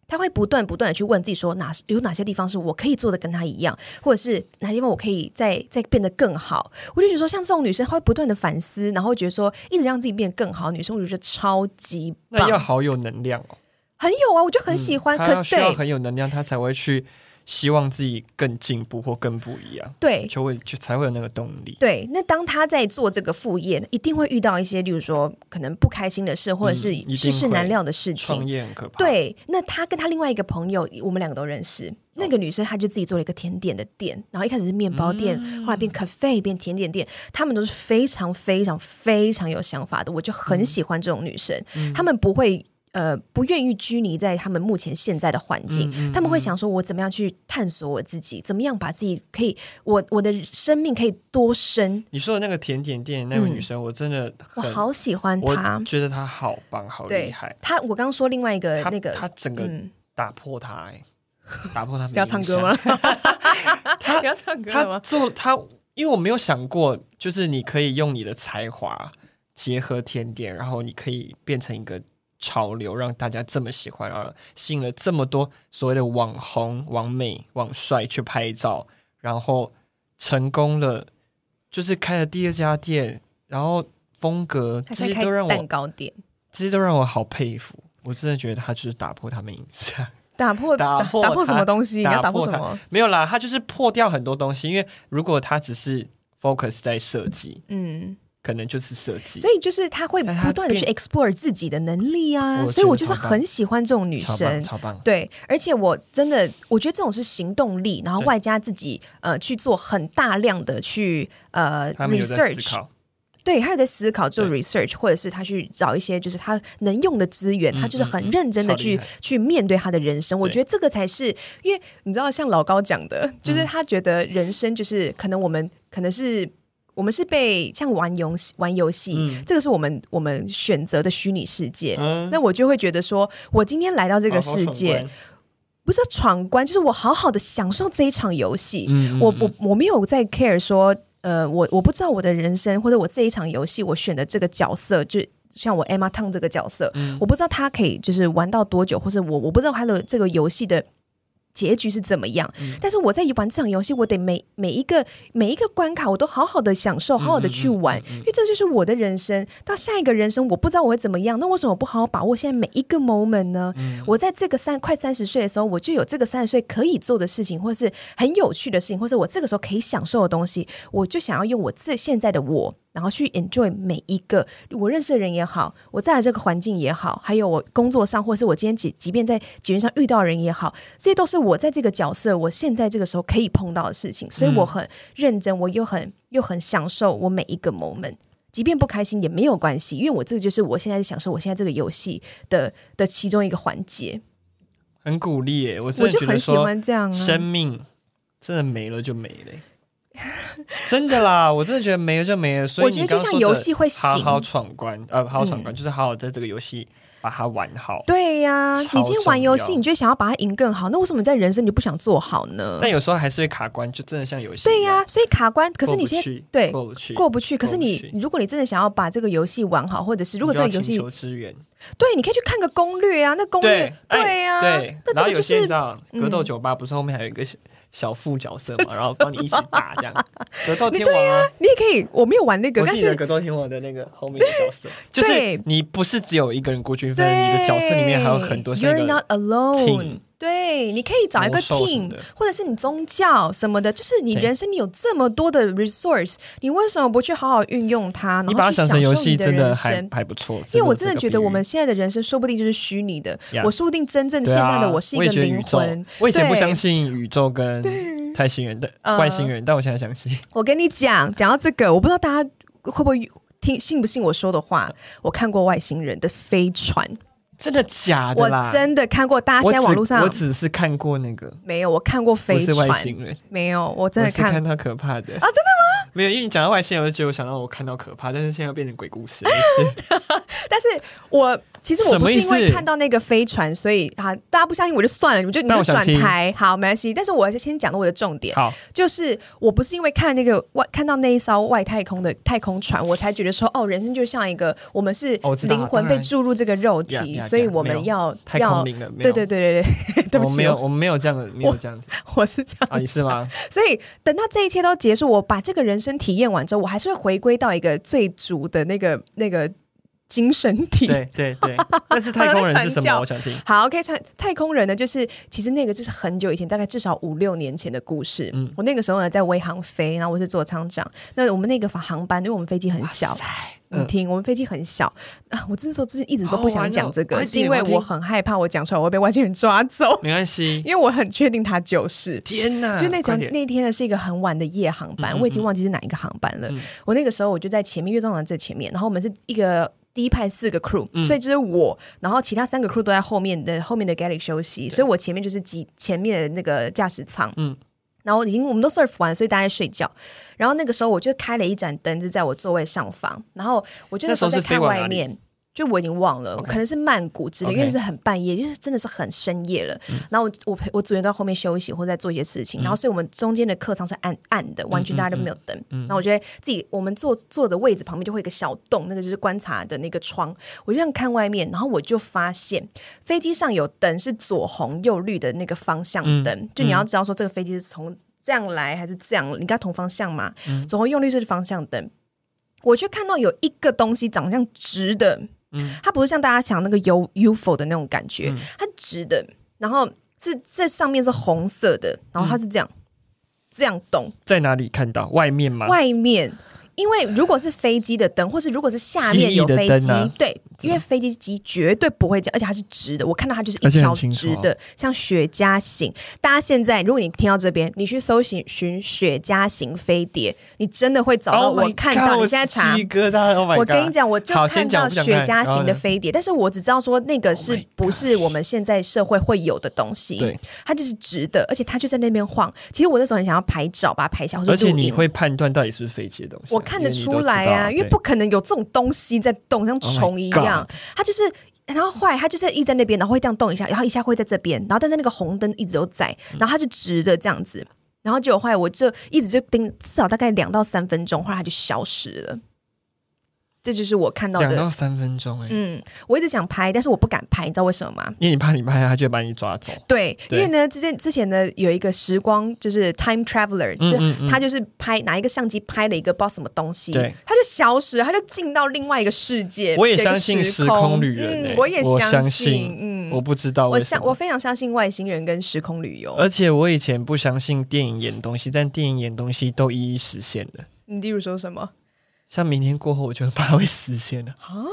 他会不断不断的去问自己说哪有哪些地方是我可以做的跟他一样，或者是哪些地方我可以再再变得更好。我就觉得说，像这种女生，她会不断的反思，然后觉得说一直让自己变得更好。女生我就觉得超级棒，那要好有能量哦。很有啊，我就很喜欢。嗯、可是需要很有能量，她才会去。希望自己更进步或更不一样，对，就会就才会有那个动力。对，那当他在做这个副业，一定会遇到一些，例如说可能不开心的事，或者是世事难料的事情。创业很可怕。对，那他跟他另外一个朋友，我们两个都认识。那个女生，她就自己做了一个甜点的店，然后一开始是面包店，嗯、后来变 cafe，变甜点店。他们都是非常非常非常有想法的，我就很喜欢这种女生。嗯、他们不会。呃，不愿意拘泥在他们目前现在的环境，嗯嗯、他们会想说：“我怎么样去探索我自己？怎么样把自己可以，我我的生命可以多深？”你说的那个甜点店那位女生，嗯、我真的我好喜欢她，觉得她好棒，好厉害。她，我刚刚说另外一个那个，她整个打破她、欸，嗯、打破 她。不要唱歌吗？她不要唱歌吗？做她，因为我没有想过，就是你可以用你的才华结合甜点，然后你可以变成一个。潮流让大家这么喜欢，然后吸引了这么多所谓的网红、网美、网帅去拍照，然后成功了，就是开了第二家店，然后风格这些都让我蛋糕店，这些都让我好佩服。我真的觉得他就是打破他们影响，打破打破打破什么东西？你要打破什么？没有啦，他就是破掉很多东西。因为如果他只是 focus 在设计，嗯。可能就是设计，所以就是他会不断的去 explore 自己的能力啊，所以我就是很喜欢这种女生，超棒，对，而且我真的我觉得这种是行动力，然后外加自己呃去做很大量的去呃 research，对，他有在思考做 research，或者是他去找一些就是他能用的资源，他就是很认真的去去面对他的人生，我觉得这个才是，因为你知道像老高讲的，就是他觉得人生就是可能我们可能是。我们是被像玩游戏，玩游戏，嗯、这个是我们我们选择的虚拟世界。嗯、那我就会觉得说，我今天来到这个世界，好好不是闯关，就是我好好的享受这一场游戏。嗯嗯嗯我我我没有在 care 说，呃，我我不知道我的人生或者我这一场游戏，我选的这个角色，就像我 Emma Tong 这个角色，嗯、我不知道他可以就是玩到多久，或者我我不知道他的这个游戏的。结局是怎么样？嗯、但是我在玩这场游戏，我得每每一个每一个关卡，我都好好的享受，好好的去玩，因为这就是我的人生。到下一个人生，我不知道我会怎么样，那为什么不好好把握现在每一个 moment 呢？嗯、我在这个三快三十岁的时候，我就有这个三十岁可以做的事情，或是很有趣的事情，或是我这个时候可以享受的东西，我就想要用我这现在的我。然后去 enjoy 每一个我认识的人也好，我在这个环境也好，还有我工作上，或是我今天即即便在节目上遇到人也好，这些都是我在这个角色，我现在这个时候可以碰到的事情，所以我很认真，我又很又很享受我每一个 moment，即便不开心也没有关系，因为我这个就是我现在享受我现在这个游戏的的其中一个环节，很鼓励耶，我我就很喜欢这样啊，生命真的没了就没了。真的啦，我真的觉得没了就没了。所以我觉得就像游戏会好好闯关，呃，好好闯关，嗯、就是好好在这个游戏把它玩好。对呀、啊，你今天玩游戏，你就想要把它赢更好，那为什么在人生你不想做好呢？但有时候还是会卡关，就真的像游戏。对呀、啊，所以卡关。可是你现在对过不去，过不去。可是你，如果你真的想要把这个游戏玩好，或者是如果这个游戏，对，你可以去看个攻略啊。那攻略，对呀，对。然后有些你知道，格斗酒吧不是后面还有一个。小副角色嘛，然后帮你一起打这样。格斗天王啊，你也可以。我没有玩那个，但是格斗天王的那个后面的角色，就是你不是只有一个人孤军奋你的角色里面还有很多。You're not alone。对，你可以找一个 team，或者是你宗教什么的，就是你人生你有这么多的 resource，你为什么不去好好运用它？然后去享受你的人生，还不错。因为我真的觉得我们现在的人生说不定就是虚拟的，我说不定真正现在的我是一个灵魂。我以前不相信宇宙跟外星人的外星人，但我现在相信。我跟你讲，讲到这个，我不知道大家会不会听信不信我说的话。我看过外星人的飞船。真的假的啦？我真的看过，大家现在网络上，我只是看过那个，没有，我看过飞船，是外星人，没有，我真的看，看到可怕的啊！真的吗？没有，因为你讲到外星人，我就觉得我想到我看到可怕，但是现在要变成鬼故事，但是我。其实我不是因为看到那个飞船，所以啊，大家不相信我就算了，你们就你们就转台，好，没关系。但是我还是先讲到我的重点，好，就是我不是因为看那个外看到那一艘外太空的太空船，我才觉得说，哦，人生就像一个我们是灵魂被注入这个肉体，所以我们要要对对对对对，对不起，我没有我们没有这样的，没有这样子，我是这样，你是吗？所以等到这一切都结束，我把这个人生体验完之后，我还是会回归到一个最主的那个那个。精神体，对对对，但是太空人是什么？我想听。好，OK，太太空人呢，就是其实那个就是很久以前，大概至少五六年前的故事。嗯，我那个时候呢在微航飞，然后我是座舱长。那我们那个航班，因为我们飞机很小，你听，我们飞机很小啊。我这时候真是一直都不想讲这个，是因为我很害怕我讲出来我会被外星人抓走。没关系，因为我很确定他就是。天哪！就那场那天呢是一个很晚的夜航班，我已经忘记是哪一个航班了。我那个时候我就在前面，乐队长在前面，然后我们是一个。第一排四个 crew，、嗯、所以就是我，然后其他三个 crew 都在后面的后面的 galley 休息，所以我前面就是几前面的那个驾驶舱，嗯，然后已经我们都 surf 完，所以大家在睡觉，然后那个时候我就开了一盏灯，就在我座位上方，然后我就那时候在看外面。就我已经忘了，可能是曼谷之类，因为是很半夜，就是真的是很深夜了。然后我我陪我组员都在后面休息或者在做一些事情，然后所以我们中间的客舱是暗暗的，完全大家都没有灯。然后我觉得自己我们坐坐的位置旁边就会有一个小洞，那个就是观察的那个窗。我就这样看外面，然后我就发现飞机上有灯是左红右绿的那个方向灯，就你要知道说这个飞机是从这样来还是这样，你跟它同方向嘛？左红右绿是方向灯，我就看到有一个东西长得像直的。它不是像大家想那个 U UFO 的那种感觉，它直的，然后是这上面是红色的，然后它是这样、嗯、这样动，在哪里看到？外面吗？外面。因为如果是飞机的灯，或是如果是下面有飞机，啊、对，因为飞机机绝对不会这样，而且它是直的。我看到它就是一条直的，像雪茄型。大家现在，如果你听到这边，你去搜寻寻雪茄型飞碟，你真的会找到。我看到你现在查，我跟你讲，我就看到雪茄型的飞碟，但是我只知道说那个是不是我们现在社会会有的东西。对，它就是直的，而且它就在那边晃。其实我那时候很想要拍照，把它拍下，或者而且你会判断到底是不是飞机的东西。看得出来啊，因为不可能有这种东西在动，像虫一样。Oh、它就是，然后后来它就在一直在那边，然后会这样动一下，然后一下会在这边，然后但是那个红灯一直都在，然后它就直的这样子，然后结果后来我就一直就盯，至少大概两到三分钟，后来它就消失了。这就是我看到的两到三分钟哎、欸，嗯，我一直想拍，但是我不敢拍，你知道为什么吗？因为你怕你拍他，就把你抓走。对，对因为呢，之前之前呢有一个时光就是 time traveler，嗯嗯嗯就他就是拍拿一个相机拍了一个不知道什么东西，对，他就消失，他就进到另外一个世界。我也相信时空旅人、我也相信，嗯，我不知道我相我非常相信外星人跟时空旅游，而且我以前不相信电影演东西，但电影演东西都一一实现了。你例如说什么？像明天过后，我觉得怕会实现的啊！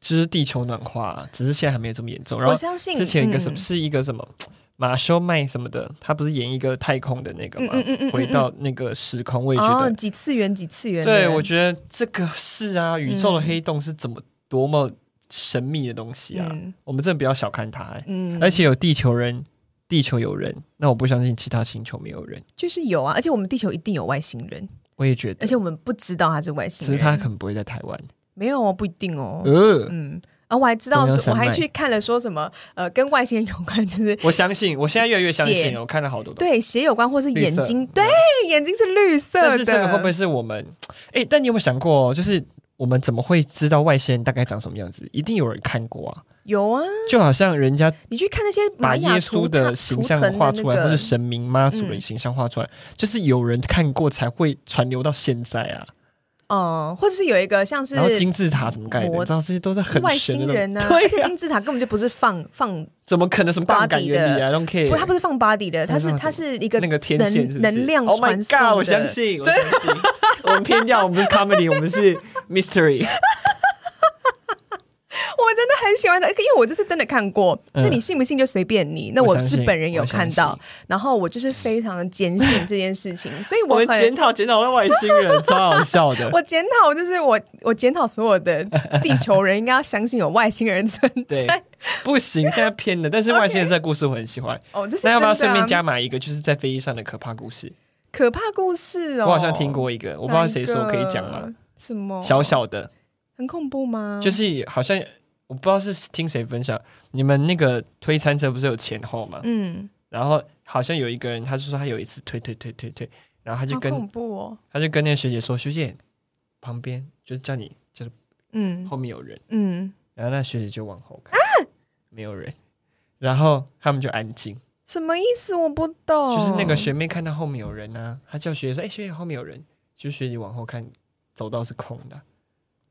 就是地球暖化，只是现在还没有这么严重。然后我相信之前一个什么、嗯、是一个什么马修麦什么的，他不是演一个太空的那个吗？嗯嗯嗯回到那个时空，我也觉得、哦、几次元几次元。对，我觉得这个是啊，宇宙的黑洞是怎么多么神秘的东西啊！嗯、我们真的不要小看它、欸。嗯，而且有地球人，地球有人，那我不相信其他星球没有人，就是有啊！而且我们地球一定有外星人。我也觉得，而且我们不知道他是外星人，其实他可能不会在台湾，没有哦，不一定哦。呃、嗯，然后我还知道说，我还去看了说什么，呃，跟外星人有关，就是 我相信，我现在越来越相信，我看了好多，对，血有关，或是眼睛，对，眼睛是绿色的，但是这个会不会是我们？哎，但你有没有想过，就是我们怎么会知道外星人大概长什么样子？一定有人看过啊。有啊，就好像人家你去看那些把耶稣的形象画出来，或是神明妈祖的形象画出来，就是有人看过才会传流到现在啊。哦，或者是有一个像是然后金字塔怎么盖的？我知道这些都是很外星人呢。而且金字塔根本就不是放放，怎么可能什么杠杆原理啊？Don't care，不，它不是放 body 的，它是它是一个那个天线能量传送的。我相信，我相信，我们偏掉，我们不是 comedy，我们是 mystery。我真的很喜欢的，因为我这是真的看过。那你信不信就随便你。那我是本人有看到，然后我就是非常的坚信这件事情，所以我很检讨检讨那外星人，超好笑的。我检讨就是我我检讨所有的地球人应该要相信有外星人存在。不行，现在偏了。但是外星人这个故事我很喜欢。哦，那要不要顺便加码一个，就是在飞机上的可怕故事？可怕故事哦，我好像听过一个，我不知道谁说可以讲吗？什么？小小的，很恐怖吗？就是好像。我不知道是听谁分享，你们那个推餐车不是有前后吗？嗯，然后好像有一个人，他就说他有一次推推推推推，然后他就跟恐怖哦，他就跟那个学姐说，学姐旁边就是叫你就是嗯后面有人嗯，然后那学姐就往后看，啊、没有人，然后他们就安静，什么意思？我不懂，就是那个学妹看到后面有人啊，她叫学姐说，哎、欸、学姐后面有人，就学姐往后看，走道是空的。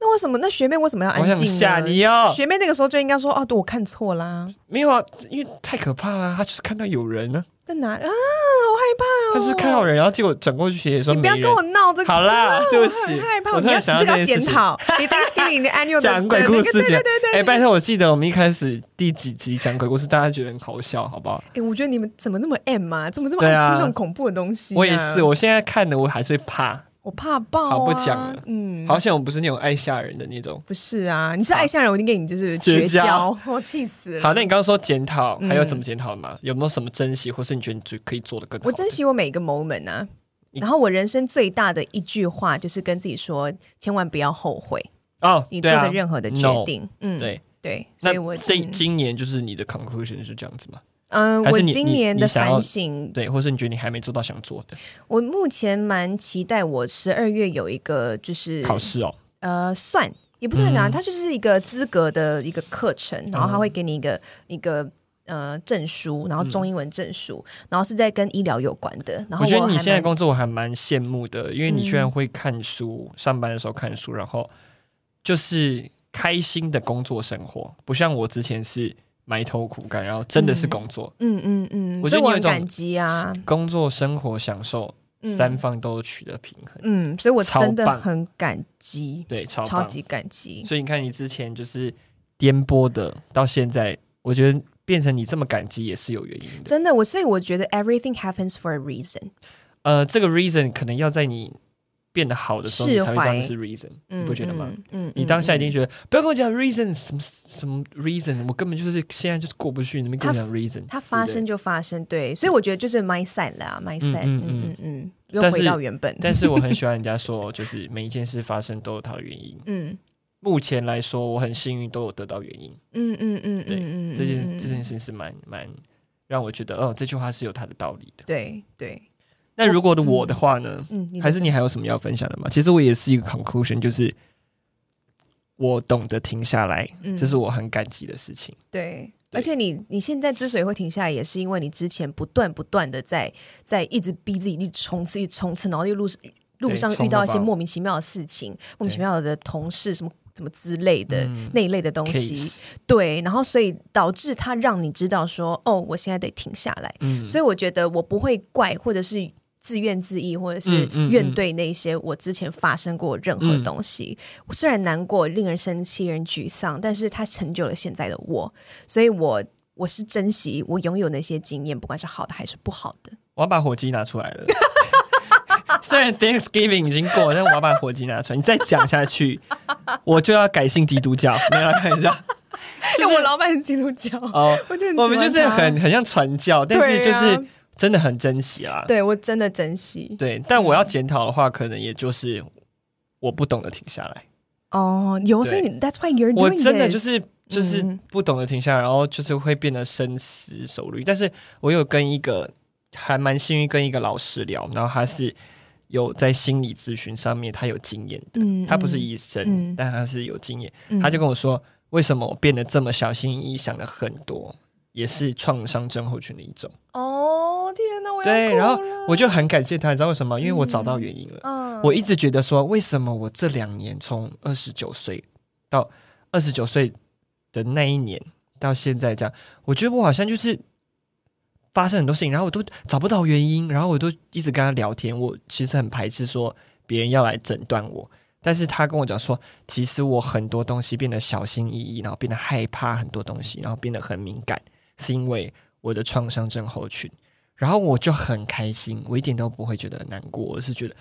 那为什么？那学妹为什么要安静吓你哦！学妹那个时候就应该说：“哦，对我看错啦。”没有啊，因为太可怕了，她就是看到有人呢。在哪啊？好害怕哦！她就是看到人，然后结果转过去学姐说：“你不要跟我闹这个。”好啦，对不起，害怕。我突然想到这个检讨。你 Thanksgiving 的 annual 讲鬼故事，对对对。哎，拜托，我记得我们一开始第几集讲鬼故事，大家觉得很好笑，好不好？哎，我觉得你们怎么那么 M 啊？怎么这么爱听那种恐怖的东西？我也是，我现在看的我还是会怕。我怕爆、啊，好不讲了。嗯，好像我不是那种爱吓人的那种。不是啊，你是爱吓人，我一定给你就是绝交，我气死了。好，那你刚刚说检讨，还有怎么检讨吗？嗯、有没有什么珍惜，或是你觉得你最可以做的更好？我珍惜我每一个 moment 啊。然后我人生最大的一句话就是跟自己说，千万不要后悔哦，你做的任何的决定。嗯，对对。所以我这今年就是你的 conclusion 是这样子吗？嗯，我今年的反省，对，或是你觉得你还没做到想做的？我目前蛮期待，我十二月有一个就是考试哦。呃，算也不是很难，它就是一个资格的一个课程，然后他会给你一个一个呃证书，然后中英文证书，然后是在跟医疗有关的。然后我觉得你现在工作我还蛮羡慕的，因为你居然会看书，上班的时候看书，然后就是开心的工作生活，不像我之前是。埋头苦干，然后真的是工作。嗯嗯嗯，我觉得你有一种感激啊，工作、生活、享受三方都取得平衡。嗯，所以我真的很感激，对，超超级感激。所以你看，你之前就是颠簸的，到现在，我觉得变成你这么感激也是有原因的。真的，我所以我觉得 everything happens for a reason。呃，这个 reason 可能要在你。变得好的时候，你才会知道是 reason，你不觉得吗？嗯，你当下一定觉得不要跟我讲 reason，什么什么 reason，我根本就是现在就是过不去，你们跟我讲 reason，它发生就发生，对，所以我觉得就是 mindset 啦，mindset，嗯嗯嗯，又回到原本。但是我很喜欢人家说，就是每一件事发生都有它的原因。嗯，目前来说，我很幸运都有得到原因。嗯嗯嗯，对，嗯这件这件事是蛮蛮让我觉得，哦，这句话是有它的道理的。对对。那如果的我的话呢？嗯，还是你还有什么要分享的吗？其实我也是一个 conclusion，就是我懂得停下来，嗯这是我很感激的事情。对，对而且你你现在之所以会停下来，也是因为你之前不断不断的在在一直逼自己，一直冲刺，一直冲刺，然后又路路上遇到一些莫名其妙的事情，莫名其妙的同事什么什么之类的、嗯、那一类的东西。Case 对，然后所以导致他让你知道说，哦，我现在得停下来。嗯，所以我觉得我不会怪，或者是。自怨自艾，或者是怨对那些我之前发生过任何东西。嗯嗯、虽然难过、令人生气、令人沮丧，但是它成就了现在的我。所以我我是珍惜我拥有那些经验，不管是好的还是不好的。我要把火机拿出来了。虽然 Thanksgiving 已经过了，但我要把火机拿出来。你再讲下去，我就要改信基督教。没有看一下，因为 我老板是基督教哦。我，我们就是很很像传教，但是就是。真的很珍惜啊！对，我真的珍惜。对，但我要检讨的话，可能也就是我不懂得停下来。哦，有所以 That's why you're doing 我真的就是就是不懂得停下来，然后就是会变得深思熟虑。但是我有跟一个还蛮幸运，跟一个老师聊，然后他是有在心理咨询上面他有经验的，他不是医生，但他是有经验。他就跟我说，为什么我变得这么小心翼翼，想了很多。也是创伤症候群的一种哦，天哪！我对，然后我就很感谢他，你知道为什么？因为我找到原因了。嗯，我一直觉得说，为什么我这两年从二十九岁到二十九岁的那一年到现在这样，我觉得我好像就是发生很多事情，然后我都找不到原因，然后我都一直跟他聊天。我其实很排斥说别人要来诊断我，但是他跟我讲说，其实我很多东西变得小心翼翼，然后变得害怕很多东西，然后变得很敏感。是因为我的创伤症候群，然后我就很开心，我一点都不会觉得难过，我是觉得，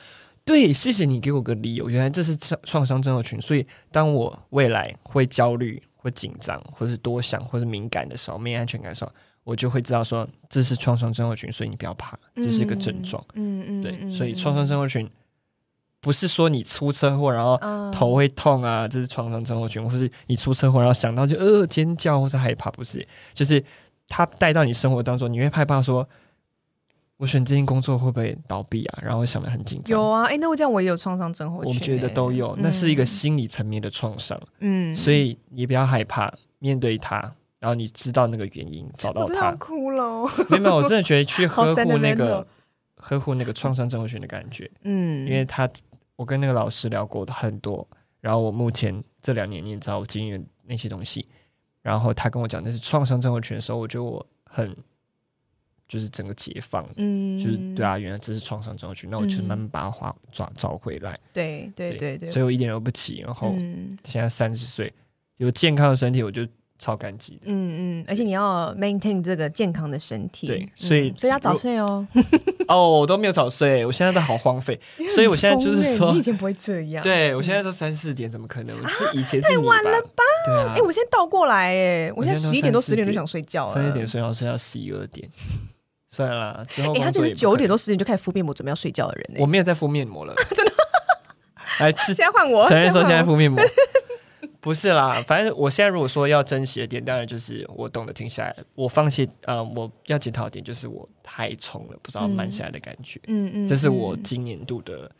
对，谢谢你给我个理由，原来这是创创伤症候群，所以当我未来会焦虑、会紧张，或是多想，或是敏感的时候，没安全感的时候，我就会知道说这是创伤症候群，所以你不要怕，这是一个症状，嗯嗯，对，所以创伤症候群不是说你出车祸然后头会痛啊，这是创伤症候群，或是你出车祸然后想到就呃尖叫或是害怕，不是，就是。他带到你生活当中，你会害怕说，我选这件工作会不会倒闭啊？然后想的很紧张。有啊，哎，那我这样我也有创伤症候群。我们觉得都有，那是一个心理层面的创伤。嗯，所以你不要害怕面对它，然后你知道那个原因，找到它。哭了，没有没有，我真的觉得去 呵护那个呵护那个创伤症候群的感觉。嗯，因为他我跟那个老师聊过的很多，然后我目前这两年你也知道我经验那些东西。然后他跟我讲那是创伤症候群的时候，我觉得我很就是整个解放，嗯，就是对啊，原来这是创伤症候群，那我就慢慢把它抓找回来。对对对对，所以我一点都不急。然后现在三十岁，有健康的身体，我就超感激的。嗯嗯，而且你要 maintain 这个健康的身体，对，所以所以要早睡哦。哦，我都没有早睡，我现在都好荒废，所以我现在就是说，你以前不会这样。对，我现在都三四点，怎么可能？我是以前太晚了吧？对啊，哎，我现在倒过来，哎，我现在十一点多十点就想睡觉了，三四点睡觉睡到十一二点，算了。之后，哎，他就是九点多十点就开始敷面膜准备要睡觉的人，我没有在敷面膜了，真的。来，现在换我，承认说现在敷面膜，不是啦。反正我现在如果说要珍惜的点，当然就是我懂得停下来，我放弃，呃，我要检讨的点就是我太冲了，不知道慢下来的感觉，嗯嗯，这是我今年度的。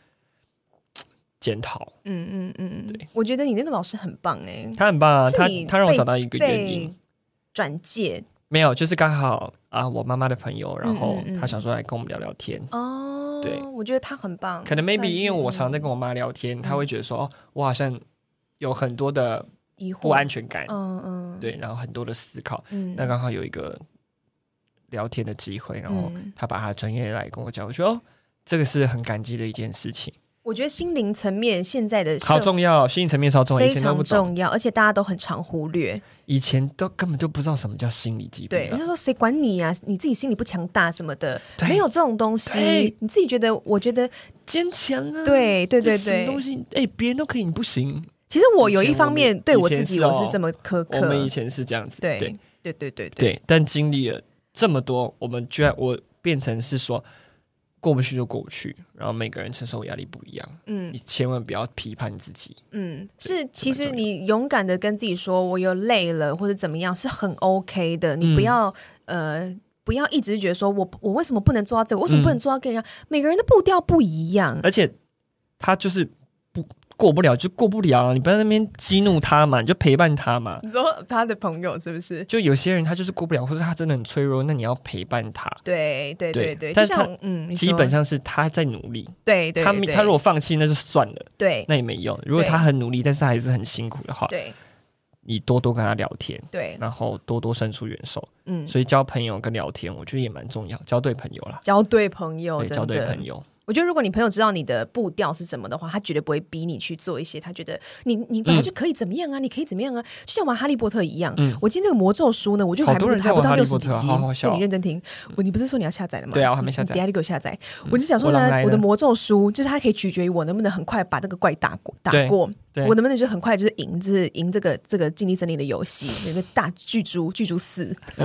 检讨，嗯嗯嗯，对，我觉得你那个老师很棒哎、欸，他很棒啊，他他让我找到一个原因，转介没有，就是刚好啊，我妈妈的朋友，然后他想说来跟我们聊聊天。哦，对，我觉得他很棒，可能 maybe 因为我常常在跟我妈聊天，他会觉得说哦，我好像有很多的不安全感，嗯嗯，对，然后很多的思考，嗯，那刚好有一个聊天的机会，然后他把他专业来跟我讲，我说哦，这个是很感激的一件事情。我觉得心灵层面现在的好重要，心灵层面超重要，非常重要，而且大家都很常忽略。以前都根本就不知道什么叫心理疾病，对，就说谁管你啊？你自己心理不强大什么的，没有这种东西。你自己觉得，我觉得坚强啊，对对对对，东西哎，别人都可以，你不行。其实我有一方面对我自己我是这么苛刻，我们以前是这样子，对对对对对，但经历了这么多，我们居然我变成是说。过不去就过不去，然后每个人承受压力不一样。嗯，你千万不要批判自己。嗯，是，其实你勇敢的跟自己说，我又累了或者怎么样，是很 OK 的。你不要、嗯、呃，不要一直觉得说我我为什么不能做到这个？为什么不能做到跟人家？嗯、每个人的步调不一样，而且他就是不过不了就过不了，你不要在那边激怒他嘛，你就陪伴他嘛。你说他的朋友是不是？就有些人他就是过不了，或者他真的很脆弱，那你要陪伴他。对对对对，但是他嗯，基本上是他在努力。对对，他他如果放弃那就算了，对，那也没用。如果他很努力，但是他还是很辛苦的话，对。你多多跟他聊天，对，然后多多伸出援手，嗯，所以交朋友跟聊天，我觉得也蛮重要，交对朋友啦，交对朋友，对，交对朋友。我觉得，如果你朋友知道你的步调是什么的话，他绝对不会逼你去做一些他觉得你你本来就可以怎么样啊，嗯、你可以怎么样啊，就像玩哈利波特一样。嗯、我今天这个魔咒书呢，我就还不还不到六十几集。好好你认真听，我你不是说你要下载了吗？对啊，我还没下载。等下就给我下载。嗯、我就想说呢，我，我的魔咒书就是它可以取决于我能不能很快把那个怪打过打过。我能不能就很快就是赢，就是赢这个这个禁地森林的游戏？有个大巨猪巨猪四，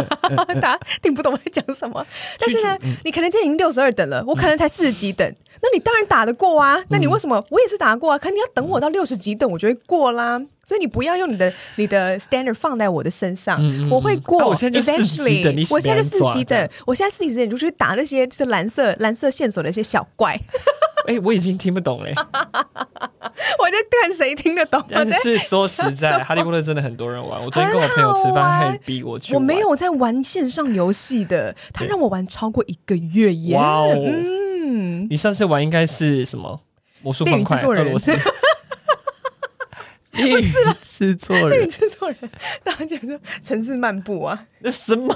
大家听不懂我在讲什么。但是呢，嗯、你可能今天已经六十二等了，我可能才四十几等。嗯、那你当然打得过啊？那你为什么？我也是打得过啊？可你要等我到六十几等，我就会过啦。所以你不要用你的你的 standard 放在我的身上，嗯、我会过。啊、我现在就四十几等，我现在四级等，我现在四级等，你就去打那些就是蓝色蓝色线索的一些小怪。哎、欸，我已经听不懂嘞。我就看谁听得懂。但是说实在，哈利波特真的很多人玩。我昨天跟我朋友吃饭，他还逼我去。我没有在玩线上游戏的，他让我玩超过一个月耶。哇哦！嗯，你上次玩应该是什么？魔术方块？俄罗斯？不是啦，制作人，制作人，大家讲说城市漫步啊？那什么？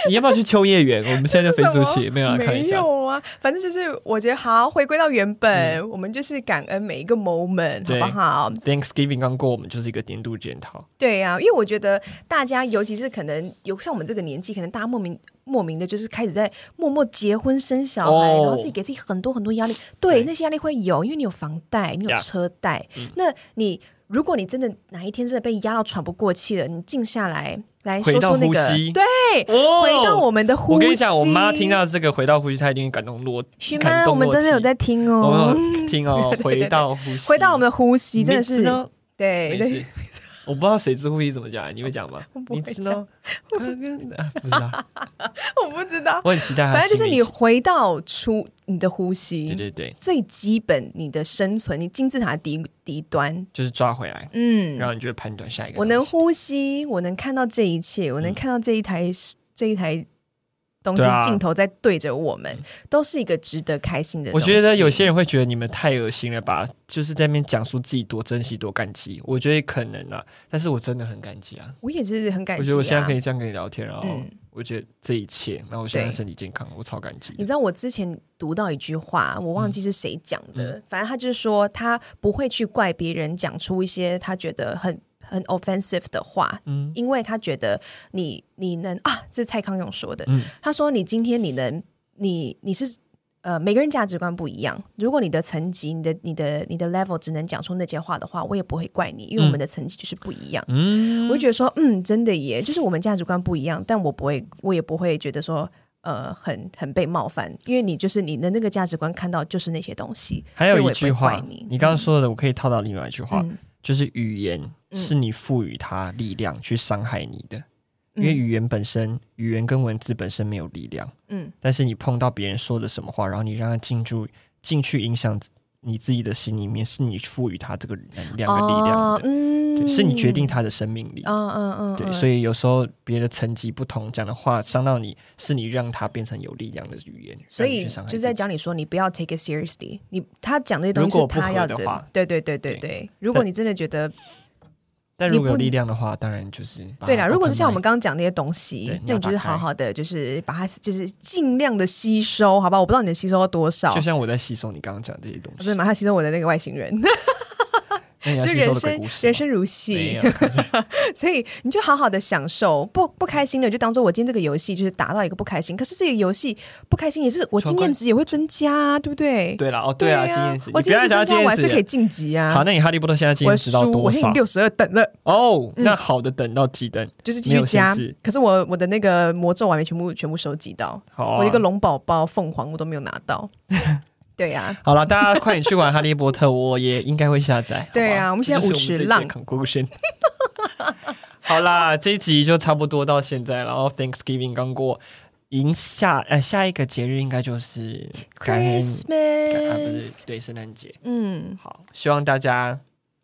你要不要去秋叶原？我们现在就飞出去，没有来看一下。没有啊，反正就是我觉得好，回归到原本，嗯、我们就是感恩每一个 moment，对好不好？Thanksgiving 刚过，我们就是一个年度检讨。对呀、啊，因为我觉得大家，尤其是可能有像我们这个年纪，可能大家莫名莫名的，就是开始在默默结婚生小孩，哦、然后自己给自己很多很多压力。对，对那些压力会有，因为你有房贷，你有车贷，嗯、那你。如果你真的哪一天真的被压到喘不过气了，你静下来来说说那个，对，哦、回到我们的呼吸。我跟你讲，我妈听到这个回到呼吸，她一定感动落。徐妈？我们真的有在听哦，听哦，回到呼吸，回到我们的呼吸，真的是对。对 我不知道水之呼吸怎么讲，你会讲吗？我不会讲，我 不知道，我不知道。我很期待。反正就是你回到出你的呼吸，对对对，最基本你的生存，你金字塔底底端就是抓回来，嗯，然后你就会判断下一个。我能呼吸，我能看到这一切，我能看到这一台这一台。东西镜头在对着我们，啊、都是一个值得开心的。我觉得有些人会觉得你们太恶心了吧，就是在那边讲述自己多珍惜、多感激。我觉得可能啊，但是我真的很感激啊。我也是很感激、啊。我觉得我现在可以这样跟你聊天，然后我觉得这一切，然后我现在身体健康，我超感激。你知道我之前读到一句话，我忘记是谁讲的，嗯、反正他就是说他不会去怪别人讲出一些他觉得很。很 offensive 的话，嗯，因为他觉得你你能啊，这是蔡康永说的，嗯，他说你今天你能你你是呃每个人价值观不一样，如果你的层级你的你的你的 level 只能讲出那些话的话，我也不会怪你，因为我们的层级就是不一样，嗯，我就觉得说嗯，真的耶，就是我们价值观不一样，但我不会我也不会觉得说呃很很被冒犯，因为你就是你的那个价值观看到就是那些东西，还有一句话，你。你刚刚说的，我可以套到另外一句话，嗯，就是语言。是你赋予它力量去伤害你的，嗯、因为语言本身，语言跟文字本身没有力量。嗯，但是你碰到别人说的什么话，然后你让他进入进去影响你自己的心里面，是你赋予他这个能量的力量的。哦、嗯，是你决定他的生命力。嗯嗯嗯，对，所以有时候别的层级不同，讲的话伤到你，是你让他变成有力量的语言。所以就在讲你说，你不要 take it seriously。你他讲这些东西，他要的话，对对对对对。对如果你真的觉得。但如果有力量的话，当然就是对啦。如果是像我们刚刚讲那些东西，那你就是好好的，就是把它，就是尽量的吸收，好吧？我不知道你的吸收到多少。就像我在吸收你刚刚讲这些东西，不是马上吸收我的那个外星人。就人生人生如戏，所以你就好好的享受，不不开心的就当做我今天这个游戏就是达到一个不开心。可是这个游戏不开心也是我经验值也会增加，啊，对不对？对了，哦，对啊，经验值，我经验值增加，我还是可以晋级啊。好，那你哈利波特现在经验值到多少？我现在六十二等了。哦，那好的等到几等？就是继续加。可是我我的那个魔咒还没全部全部收集到，我一个龙宝宝凤凰我都没有拿到。对呀，好了，大家快点去玩《哈利波特》，我也应该会下载。对呀，我们现在五十浪。好啦，这一集就差不多到现在，然后 Thanksgiving 刚过，迎下呃下一个节日应该就是 Christmas 啊不是对圣诞节。嗯，好，希望大家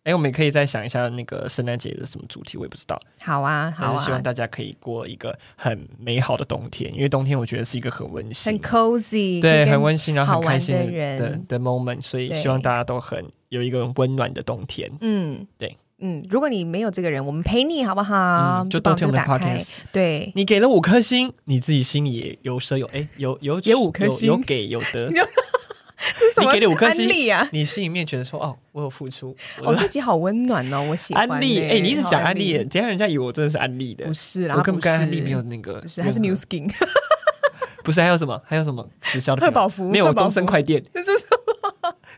哎，我们也可以再想一下那个圣诞节的什么主题，我也不知道。好啊，好啊，希望大家可以过一个很美好的冬天，因为冬天我觉得是一个很温馨、很 cozy，对，很温馨，然后很开心的人的的 moment，所以希望大家都很有一个温暖的冬天。嗯，对。嗯，如果你没有这个人，我们陪你好不好？嗯、就多听我们的 podcast。对，你给了五颗星，你自己心里也有舍有哎，有有有五颗星，有给有得。你给了五颗星啊！你心里面觉得说哦，我有付出。哦，自己好温暖哦，我喜欢、欸。安利，哎、欸，你一直讲安利，等下人家以为我真的是安利的。不是啦，我跟跟安利没有那个，是还是 New Skin。不是，还有什么？还有什么直销的？贺宝福没有东森快电。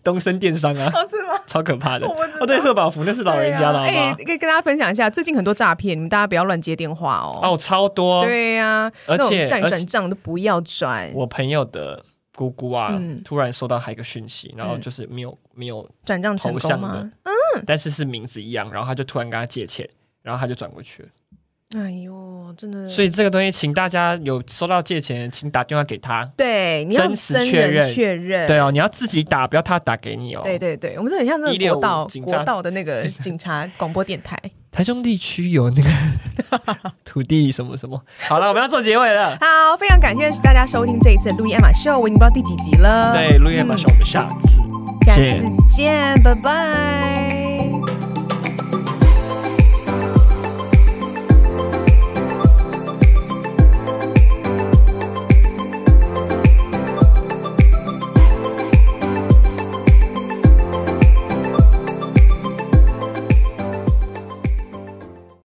东森电商啊，哦，是吗？超可怕的哦！对，贺宝福那是老人家的，哎、啊，可以、欸、跟大家分享一下，最近很多诈骗，你们大家不要乱接电话哦。哦，超多。对呀、啊，而且转转账都不要转。我朋友的姑姑啊，嗯、突然收到他一个讯息，然后就是没有、嗯、没有转账成功吗？嗯，但是是名字一样，然后他就突然跟他借钱，然后他就转过去了。哎呦，真的！所以这个东西，请大家有收到借钱，请打电话给他。对，你要真实确认。确认。对哦，你要自己打，不要他打给你哦。对对对，我们是很像那个国道国道的那个 警察广播电台。台中地区有那个 土地什么什么。好了，我们要做结尾了。好，非常感谢大家收听这一次的路易艾玛秀，我已经不知道第几集了。对，路易艾玛秀，我们下次、嗯、下次见，拜拜。